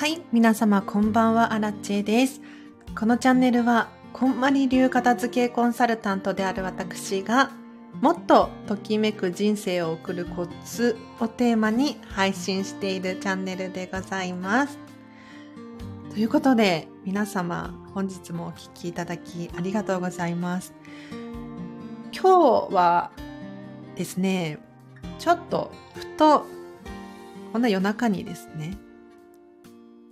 はい、皆様こんばんは、アラチェです。このチャンネルは、こんまり流片付けコンサルタントである私が、もっとときめく人生を送るコツをテーマに配信しているチャンネルでございます。ということで、皆様、本日もお聴きいただきありがとうございます。今日はですね、ちょっとふと、こんな夜中にですね、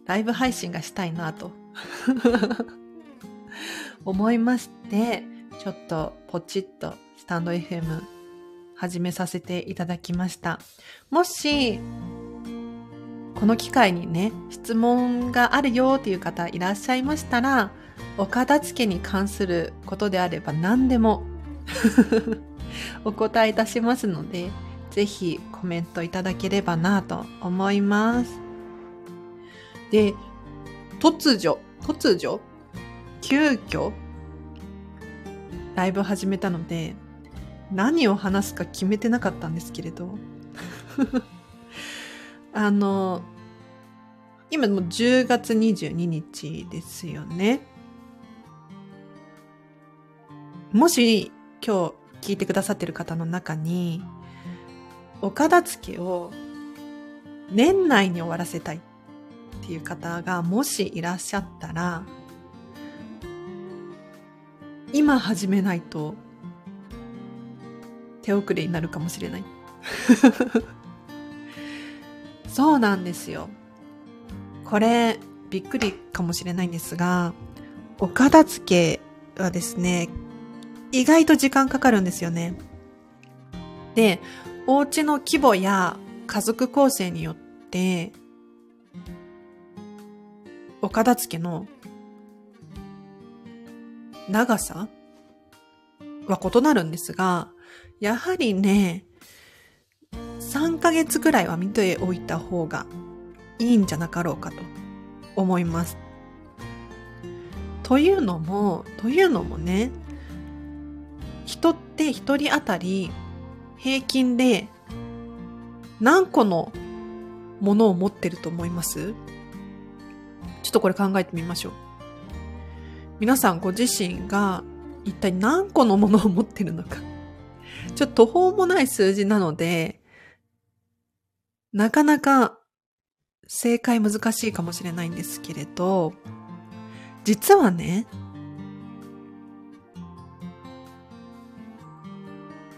ライブ配信がしたいなと 思いまして、ちょっとポチッとスタンド FM 始めさせていただきました。もし、この機会にね、質問があるよっていう方いらっしゃいましたら、お片付けに関することであれば何でも お答えいたしますので、ぜひコメントいただければなと思います。で、突如、突如、急遽、ライブ始めたので、何を話すか決めてなかったんですけれど、あの、今もう10月22日ですよね。もし今日聞いてくださってる方の中に、お片付けを年内に終わらせたい。っていう方がもしいらっしゃったら、今始めないと手遅れになるかもしれない。そうなんですよ。これ、びっくりかもしれないんですが、お片付けはですね、意外と時間かかるんですよね。で、お家の規模や家族構成によって、お片付けの長さは異なるんですが、やはりね、3ヶ月くらいは見ておいた方がいいんじゃなかろうかと思います。というのも、というのもね、人って一人当たり平均で何個のものを持ってると思います？ちょっとこれ考えてみましょう。皆さんご自身が一体何個のものを持ってるのか。ちょっと途方もない数字なので、なかなか正解難しいかもしれないんですけれど、実はね、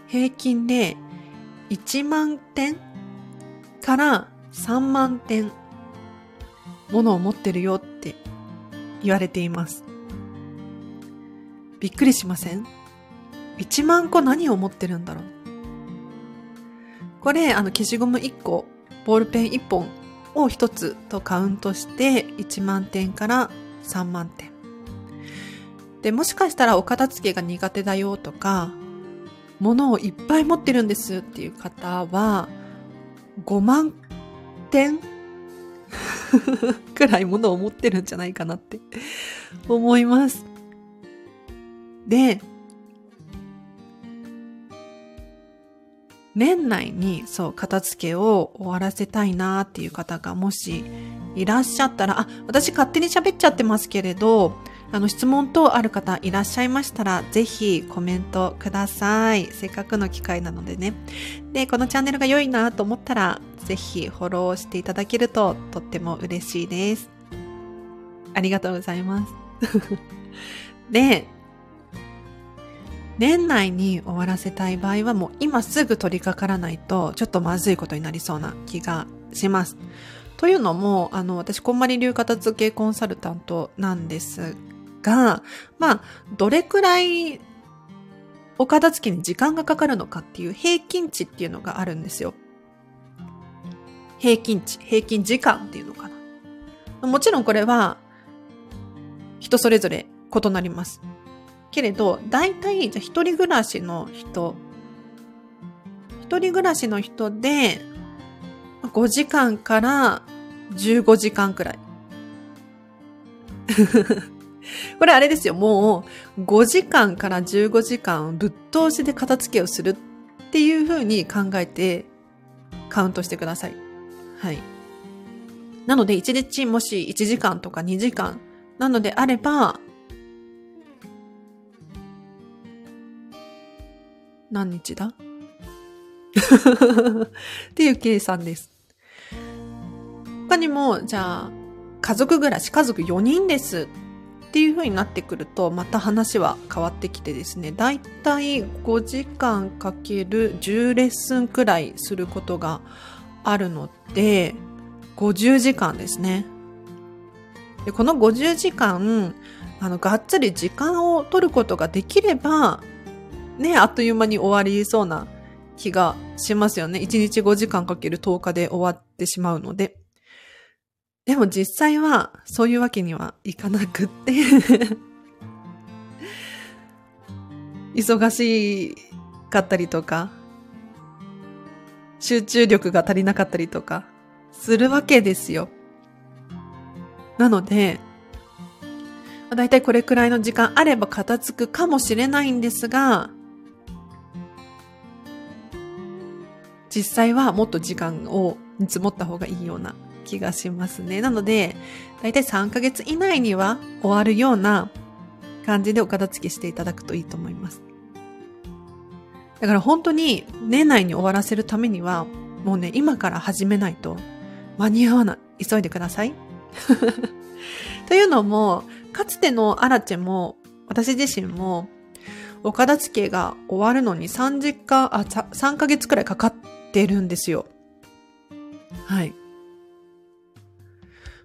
平均で1万点から3万点ものを持ってるよって言われています。びっくりしません ?1 万個何を持ってるんだろう？これ、あの、消しゴム1個、ボールペン1本を1つとカウントして1万点から3万点。で、もしかしたらお片付けが苦手だよとか、物をいっぱい持ってるんですっていう方は、5万点 くらいものを持ってるんじゃないかなって思います。で、年内にそう、片付けを終わらせたいなっていう方がもしいらっしゃったら、あ、私勝手に喋っちゃってますけれど、あの、質問等ある方いらっしゃいましたら、ぜひコメントください。せっかくの機会なのでね。で、このチャンネルが良いなと思ったら、ぜひフォローしていただけるととっても嬉しいです。ありがとうございます。で、年内に終わらせたい場合はもう今すぐ取り掛からないとちょっとまずいことになりそうな気がします。というのも、あの、私、こんまり流片付けコンサルタントなんですが、まあ、どれくらいお片付けに時間がかかるのかっていう平均値っていうのがあるんですよ。平均値、平均時間っていうのかな。もちろんこれは人それぞれ異なります。けれど、大体、じゃ一人暮らしの人、一人暮らしの人で、5時間から15時間くらい。これあれですよ、もう5時間から15時間ぶっ通しで片付けをするっていう風に考えてカウントしてください。はい。なので、1日もし1時間とか2時間なのであれば、何日だ？っていう計算です。他にも、じゃあ、家族暮らし、家族4人ですっていう風になってくると、また話は変わってきてですね、だいたい5時間かける10レッスンくらいすることがあるので、50時間ですね。でこの50時間、あの、がっつり時間を取ることができれば、ね、あっという間に終わりそうな気がしますよね。1日5時間かける10日で終わってしまうので。でも実際はそういうわけにはいかなくって 忙しかったりとか、集中力が足りなかったりとか、するわけですよ。なので、だいたいこれくらいの時間あれば片付くかもしれないんですが、実際はもっと時間を見積もった方がいいような気がしますね。なので、だいたい3ヶ月以内には終わるような感じでお片付けしていただくといいと思います。だから本当に年内に終わらせるためには、もうね、今から始めないと間に合わない。急いでください。というのも、かつてのアラチェも、私自身も、お片付けが終わるのに3時間、あ、3ヶ月くらいかかってるんですよ。はい。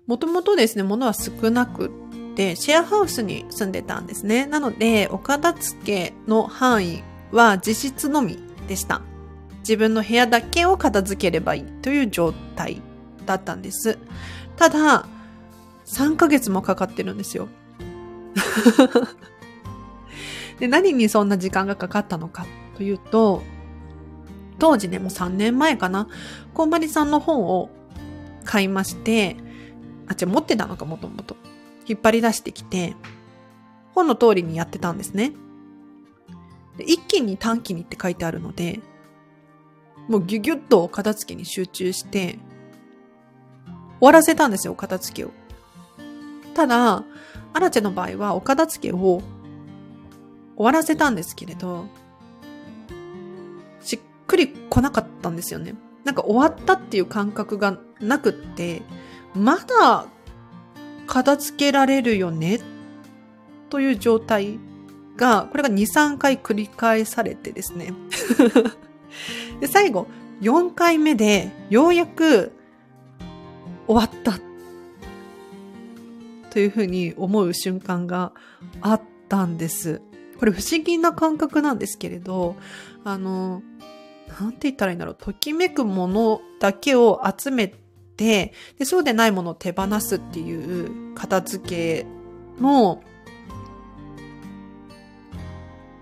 もともとですね、物は少なくって、シェアハウスに住んでたんですね。なので、お片付けの範囲は実質のみでした。自分の部屋だけを片付ければいいという状態だったんです。ただ、3ヶ月もかかってるんですよ。で、何にそんな時間がかかったのかというと、当時ね、もう3年前かな、こんまりさんの本を買いまして、あ、違う、持ってたのか、もともと。引っ張り出してきて、本の通りにやってたんですね。で一気に短期にって書いてあるので、もうギュギュッと片付けに集中して、終わらせたんですよ、片付けを。ただ、アラチェの場合はお片付けを終わらせたんですけれど、しっくり来なかったんですよね。なんか終わったっていう感覚がなくって、まだ片付けられるよね？という状態が、これが2、3回繰り返されてですね。で、最後、4回目で、ようやく終わったというふうに思う瞬間があったんです。これ不思議な感覚なんですけれど、あの、なんて言ったらいいんだろう。ときめくものだけを集めて、で、そうでないものを手放すっていう片付けの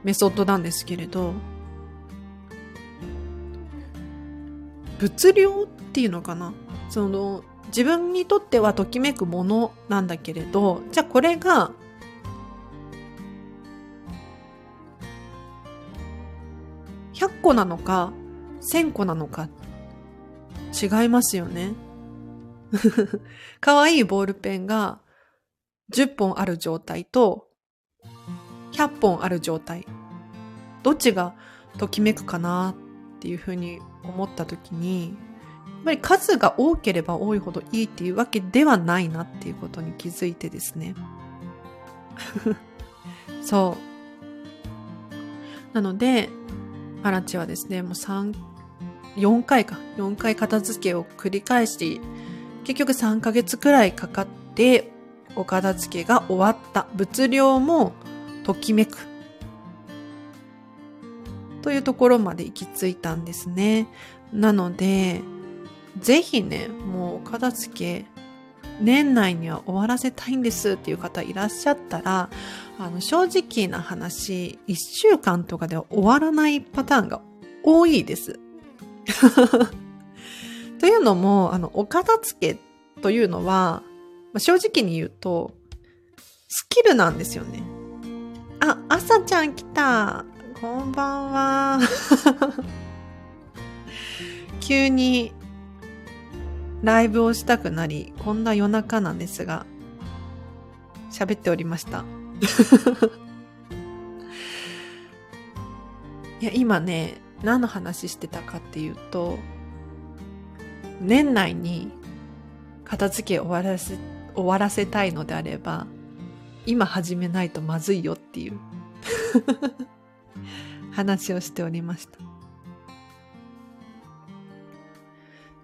メソッドなんですけれど、物量っていうのかな？その、自分にとってはときめくものなんだけれど、じゃあこれが、100個なのか、1000個なのか、違いますよね。可愛いボールペンが10本ある状態と、100本ある状態。どっちがときめくかなっていうふうに思った時に、やっぱり数が多ければ多いほどいいっていうわけではないなっていうことに気づいてですね。そう。なので、アラチはですね、もう3、4回か、4回片付けを繰り返し、結局3ヶ月くらいかかって、お片付けが終わった。物量もときめく。というところまで行き着いたんですね。なので、ぜひね、もうお片付け、年内には終わらせたいんですっていう方いらっしゃったら、あの、正直な話、一週間とかでは終わらないパターンが多いです。というのも、あの、お片付けというのは、まあ、正直に言うと、スキルなんですよね。あ、朝ちゃん来た。こんばんは。急にライブをしたくなり、こんな夜中なんですが、喋っておりました。いや、今ね、何の話してたかっていうと、年内に片付け終わらせ、終わらせたいのであれば、今始めないとまずいよっていう 話をしておりました。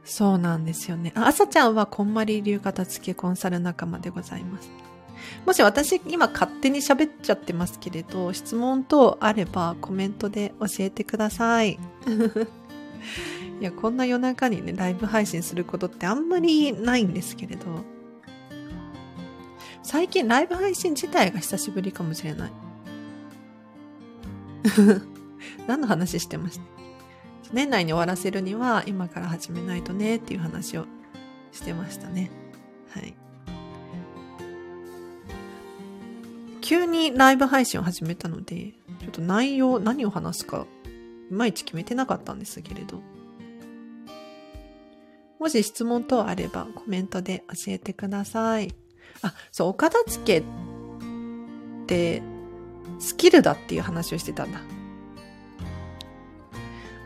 そうなんですよね。あ、朝ちゃんはこんまり流片付けコンサル仲間でございます。もし私今勝手に喋っちゃってますけれど、質問等あればコメントで教えてください。いや、こんな夜中にね、ライブ配信することってあんまりないんですけれど、最近ライブ配信自体が久しぶりかもしれない。何の話してました？年内に終わらせるには今から始めないとねっていう話をしてましたね。はい。急にライブ配信を始めたので、ちょっと内容、何を話すか、いまいち決めてなかったんですけれど。もし質問等あればコメントで教えてください。あ、そう、お片付けってスキルだっていう話をしてたんだ。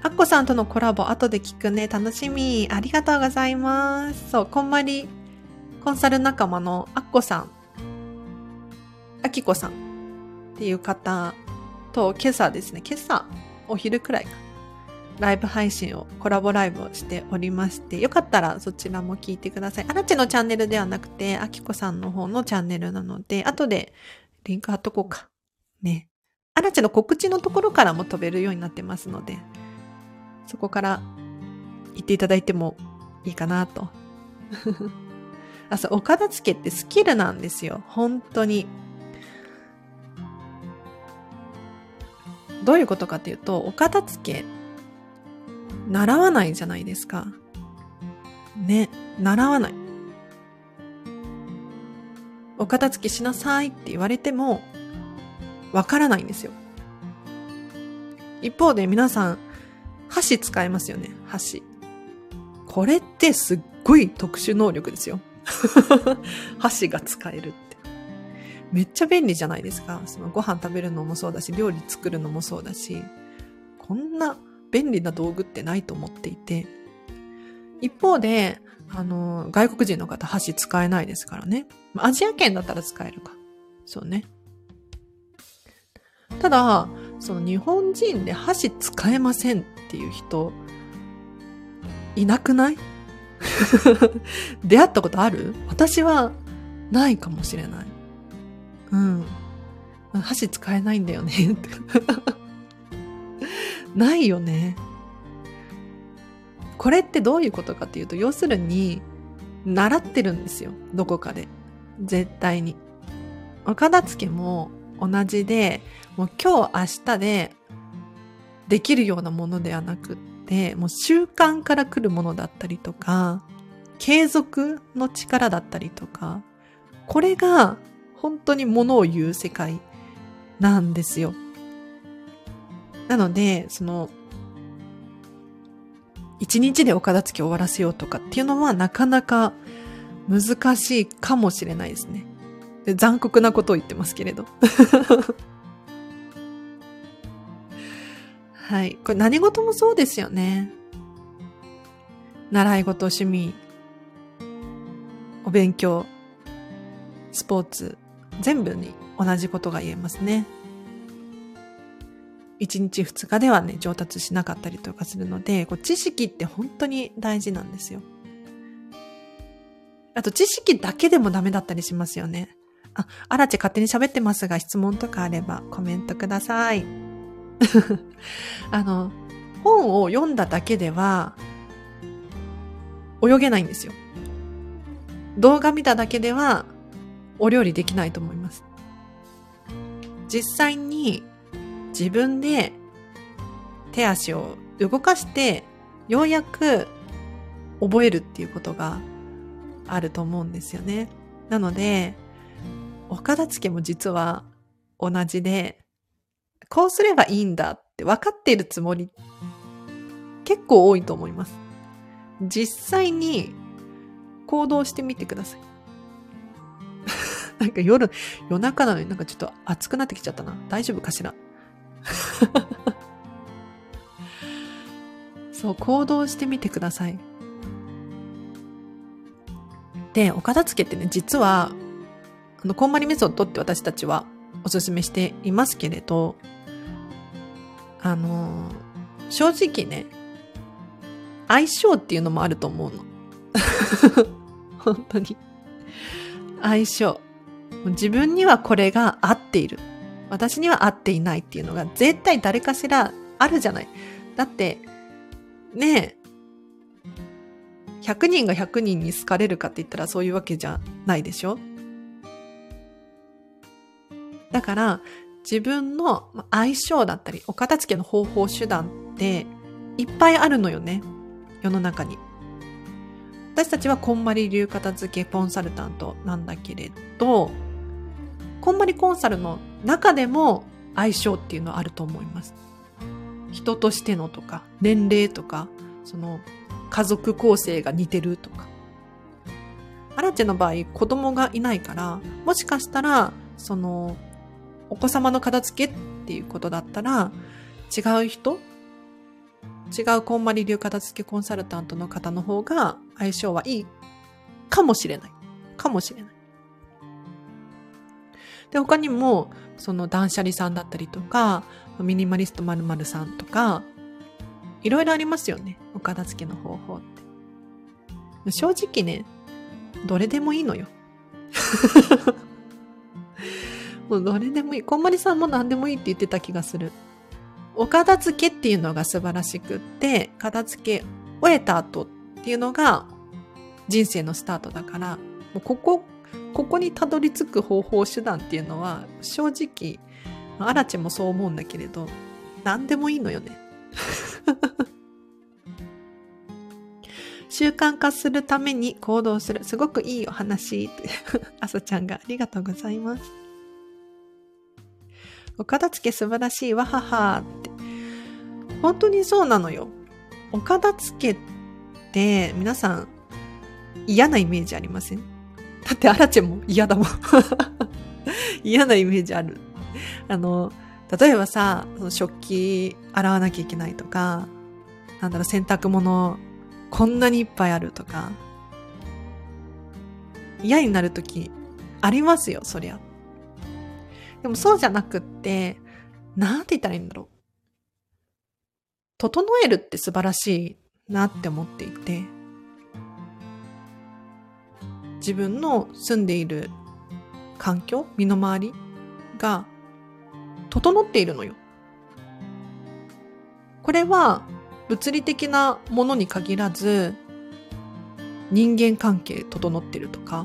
アッコさんとのコラボ後で聞くね。楽しみ。ありがとうございます。そう、こんまりコンサル仲間のアッコさん、アキコさんっていう方と今朝ですね、今朝お昼くらいか。ライブ配信を、コラボライブをしておりまして、よかったらそちらも聞いてください。アラチのチャンネルではなくて、アキコさんの方のチャンネルなので、後でリンク貼っとこうか。ね。アラチの告知のところからも飛べるようになってますので、そこから言っていただいてもいいかなと。あ、そう、お片付けってスキルなんですよ。本当に。どういうことかっていうと、お片付け、習わないじゃないですか。ね、習わない。お片付けしなさいって言われても、わからないんですよ。一方で皆さん、箸使えますよね。箸。これってすっごい特殊能力ですよ。箸が使えるって。めっちゃ便利じゃないですか。そのご飯食べるのもそうだし、料理作るのもそうだし、こんな便利な道具ってないと思っていて。一方で、あの、外国人の方箸使えないですからね。アジア圏だったら使えるか。そうね。ただ、その日本人で箸使えませんっていう人、いなくない？出会ったことある？私はないかもしれない。うん。箸使えないんだよねないよね。これってどういうことかっていうと、要するに、習ってるんですよ。どこかで。絶対に。お片付けも同じで、もう今日明日でできるようなものではなくって、もう習慣から来るものだったりとか、継続の力だったりとか、これが本当にものを言う世界なんですよ。なので、その、一日でお片付け終わらせようとかっていうのはなかなか難しいかもしれないですね。で残酷なことを言ってますけれど。はい。これ何事もそうですよね。習い事、趣味、お勉強、スポーツ、全部に同じことが言えますね。1日2日ではね、上達しなかったりとかするので、こう知識って本当に大事なんですよ。あと知識だけでもダメだったりしますよね。あ、あらち勝手に喋ってますが質問とかあればコメントください。あの、本を読んだだけでは泳げないんですよ。動画見ただけではお料理できないと思います。実際に自分で手足を動かしてようやく覚えるっていうことがあると思うんですよね。なので、お片付けも実は同じで、こうすればいいんだって分かっているつもり結構多いと思います。実際に行動してみてください。なんか夜、夜中なのになんかちょっと暑くなってきちゃったな。大丈夫かしら？そう、行動してみてください。で、お片付けってね、実は、あの、こんまりメソッドって私たちはおすすめしていますけれど、あの、正直ね、相性っていうのもあると思うの。本当に。相性。自分にはこれが合っている。私には合っていないっていうのが絶対誰かしらあるじゃない。だって、ねえ、100人が100人に好かれるかって言ったらそういうわけじゃないでしょだから、自分の相性だったり、お片付けの方法手段っていっぱいあるのよね。世の中に。私たちはこんまり流片付けコンサルタントなんだけれど、こんまりコンサルの中でも相性っていうのはあると思います。人としてのとか、年齢とか、その家族構成が似てるとか。アラチェの場合、子供がいないから、もしかしたら、その、お子様の片付けっていうことだったら、違う人違うこんまり流片付けコンサルタントの方の方が相性はいいかもしれない。かもしれない。で、他にも、その断捨離さんだったりとか、ミニマリスト〇〇さんとか、いろいろありますよね。お片付けの方法って。正直ね、どれでもいいのよ。もうどれでもいい。こんまりさんも何でもいいって言ってた気がする。お片付けっていうのが素晴らしくって、片付け終えた後っていうのが人生のスタートだから、もうここ、ここにたどり着く方法手段っていうのは正直、アラチもそう思うんだけれど、何でもいいのよね。習慣化するために行動する。すごくいいお話。あさちゃんがありがとうございます。お片付け素晴らしいわははって。本当にそうなのよ。お片付けって皆さん嫌なイメージありません？だってアラチェも嫌だもん 嫌なイメージある。あの、例えばさ、食器洗わなきゃいけないとか、なんだろう、洗濯物こんなにいっぱいあるとか、嫌になるときありますよ、そりゃ。でもそうじゃなくって、なんて言ったらいいんだろう。整えるって素晴らしいなって思っていて、自分の住んでいる環境、身の回りが整っているのよ。これは物理的なものに限らず、人間関係整ってるとか、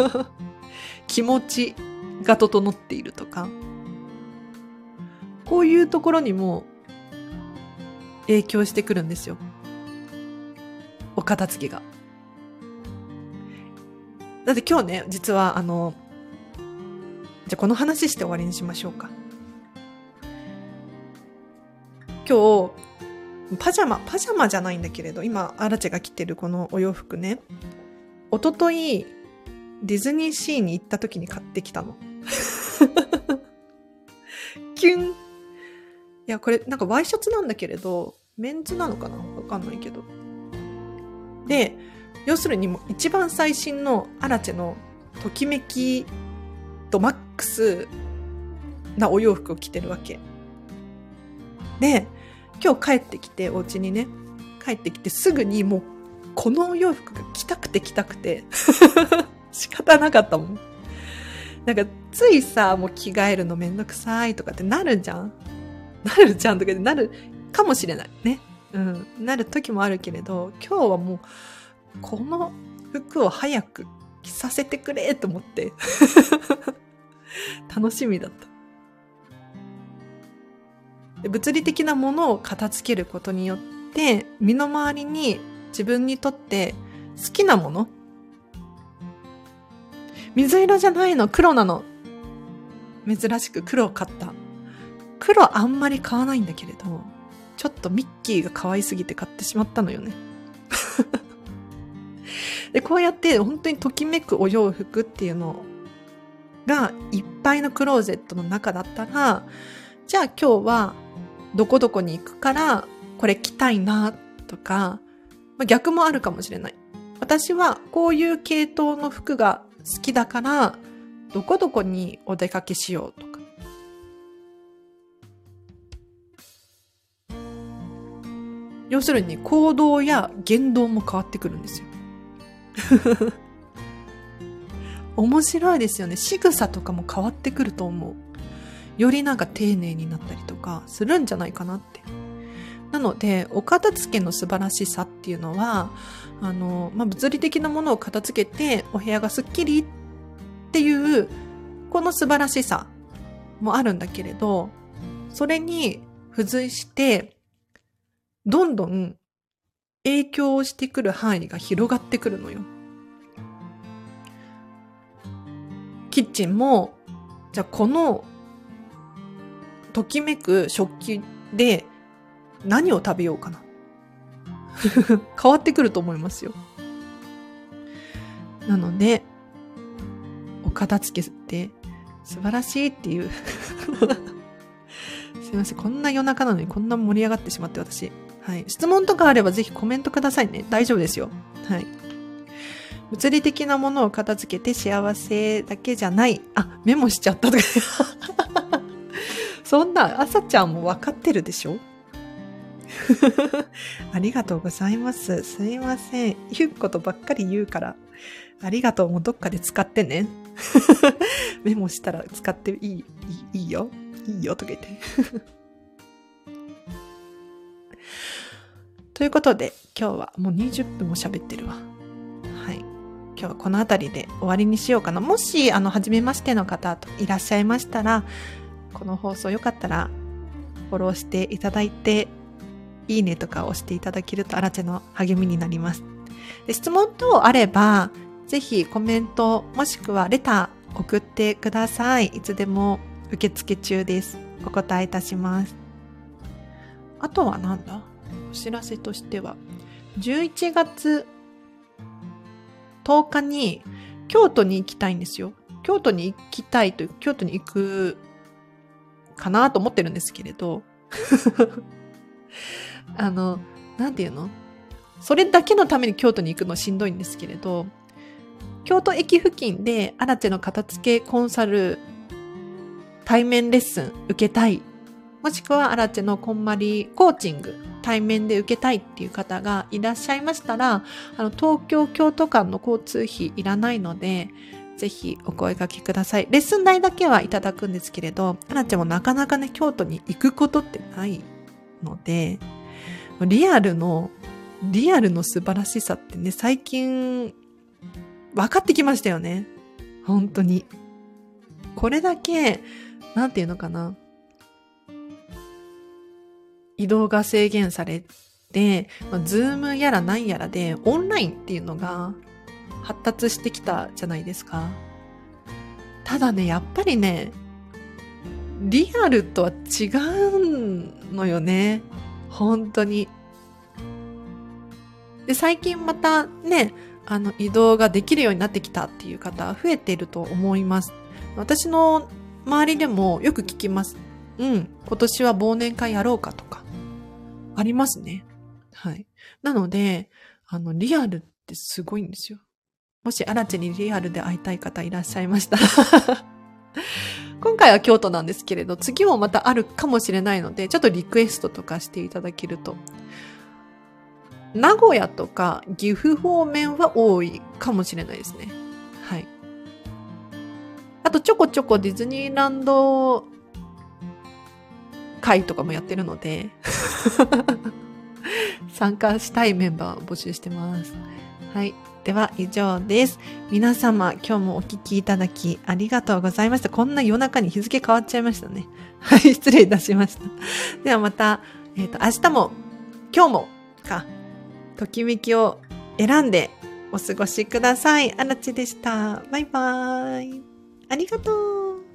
気持ちが整っているとか、こういうところにも影響してくるんですよ。お片付けが。だって今日ね、実はあの、じゃこの話して終わりにしましょうか。今日、パジャマ、パジャマじゃないんだけれど、今、アラチェが着てるこのお洋服ね、おととい、ディズニーシーに行った時に買ってきたの。キュン。いや、これなんかワイシャツなんだけれど、メンズなのかな？わかんないけど。で、要するにもう一番最新のアラチェのときめきとマックスなお洋服を着てるわけ。で、今日帰ってきて、お家にね、帰ってきてすぐにもうこのお洋服が着たくて着たくて 仕方なかったもん。なんか、ついさ、もう着替えるのめんどくさいとかってなるじゃんなるじゃんとかってなるかもしれない。ね。うん。なる時もあるけれど、今日はもう、この服を早く着させてくれと思って 楽しみだった。物理的なものを片付けることによって、身の回りに自分にとって好きなもの水色じゃないの、黒なの。珍しく黒を買った。黒あんまり買わないんだけれど、ちょっとミッキーが可愛すぎて買ってしまったのよね。で、こうやって本当にときめくお洋服っていうのがいっぱいのクローゼットの中だったら、じゃあ今日はどこどこに行くからこれ着たいなとか、まあ、逆もあるかもしれない。私はこういう系統の服が好きだからどこどこにお出かけしようとか。要するに行動や言動も変わってくるんですよ。面白いですよね。仕草とかも変わってくると思う。よりなんか丁寧になったりとかするんじゃないかなって。なので、お片付けの素晴らしさっていうのは、あの、まあ、物理的なものを片付けてお部屋がスッキリっていう、この素晴らしさもあるんだけれど、それに付随して、どんどん影響してくる範囲が広がってくるのよ。キッチンも、じゃあこの、ときめく食器で何を食べようかな。変わってくると思いますよ。なので、お片付けって素晴らしいっていう すいません。こんな夜中なのにこんな盛り上がってしまって私。はい。質問とかあればぜひコメントくださいね。大丈夫ですよ。はい。物理的なものを片付けて幸せだけじゃない。あ、メモしちゃったとか。そんな、朝ちゃんもわかってるでしょ？ありがとうございます。すいません。言うことばっかり言うから。ありがとう。もうどっかで使ってね。メモしたら使っていい、いいいいよ。いいよ。とか言って。ということで、今日はもう20分も喋ってるわ。はい。今日はこの辺りで終わりにしようかな。もし、あの、初めましての方といらっしゃいましたら、この放送よかったら、フォローしていただいて、いいねとか押していただけると、あらちの励みになります。で質問等あれば、ぜひコメント、もしくはレター送ってください。いつでも受付中です。お答えいたします。あとはなんだ？知らせとしては、11月10日に京都に行きたいんですよ。京都に行きたいという、京都に行くかなと思ってるんですけれど、あの、なんていうの？それだけのために京都に行くのしんどいんですけれど、京都駅付近でアラチェの片付けコンサル対面レッスン受けたい。もしくはアラチェのこんまりコーチング対面で受けたいっていう方がいらっしゃいましたら、あの、東京京都間の交通費いらないので、ぜひお声掛けください。レッスン代だけはいただくんですけれど、アラチェもなかなかね、京都に行くことってないので、リアルの、リアルの素晴らしさってね、最近、分かってきましたよね。本当に。これだけ、なんていうのかな。移動が制限されて、まあ、ズームやらなんやらで、オンラインっていうのが発達してきたじゃないですか。ただね、やっぱりね、リアルとは違うのよね。本当に。で、最近またね、あの、移動ができるようになってきたっていう方増えていると思います。私の周りでもよく聞きます。うん、今年は忘年会やろうかとか。ありますね。はい。なので、あの、リアルってすごいんですよ。もし、アラチェにリアルで会いたい方いらっしゃいましたら 今回は京都なんですけれど、次もまたあるかもしれないので、ちょっとリクエストとかしていただけると。名古屋とか岐阜方面は多いかもしれないですね。はい。あとちょこちょこディズニーランド会とかもやってるので 参加したいメンバーを募集してます。はい。では以上です。皆様、今日もお聞きいただきありがとうございました。こんな夜中に日付変わっちゃいましたね。はい、失礼いたしました。ではまた、えっ、ー、と、明日も、今日も、か、ときめきを選んでお過ごしください。あらちでした。バイバーイ。ありがとう。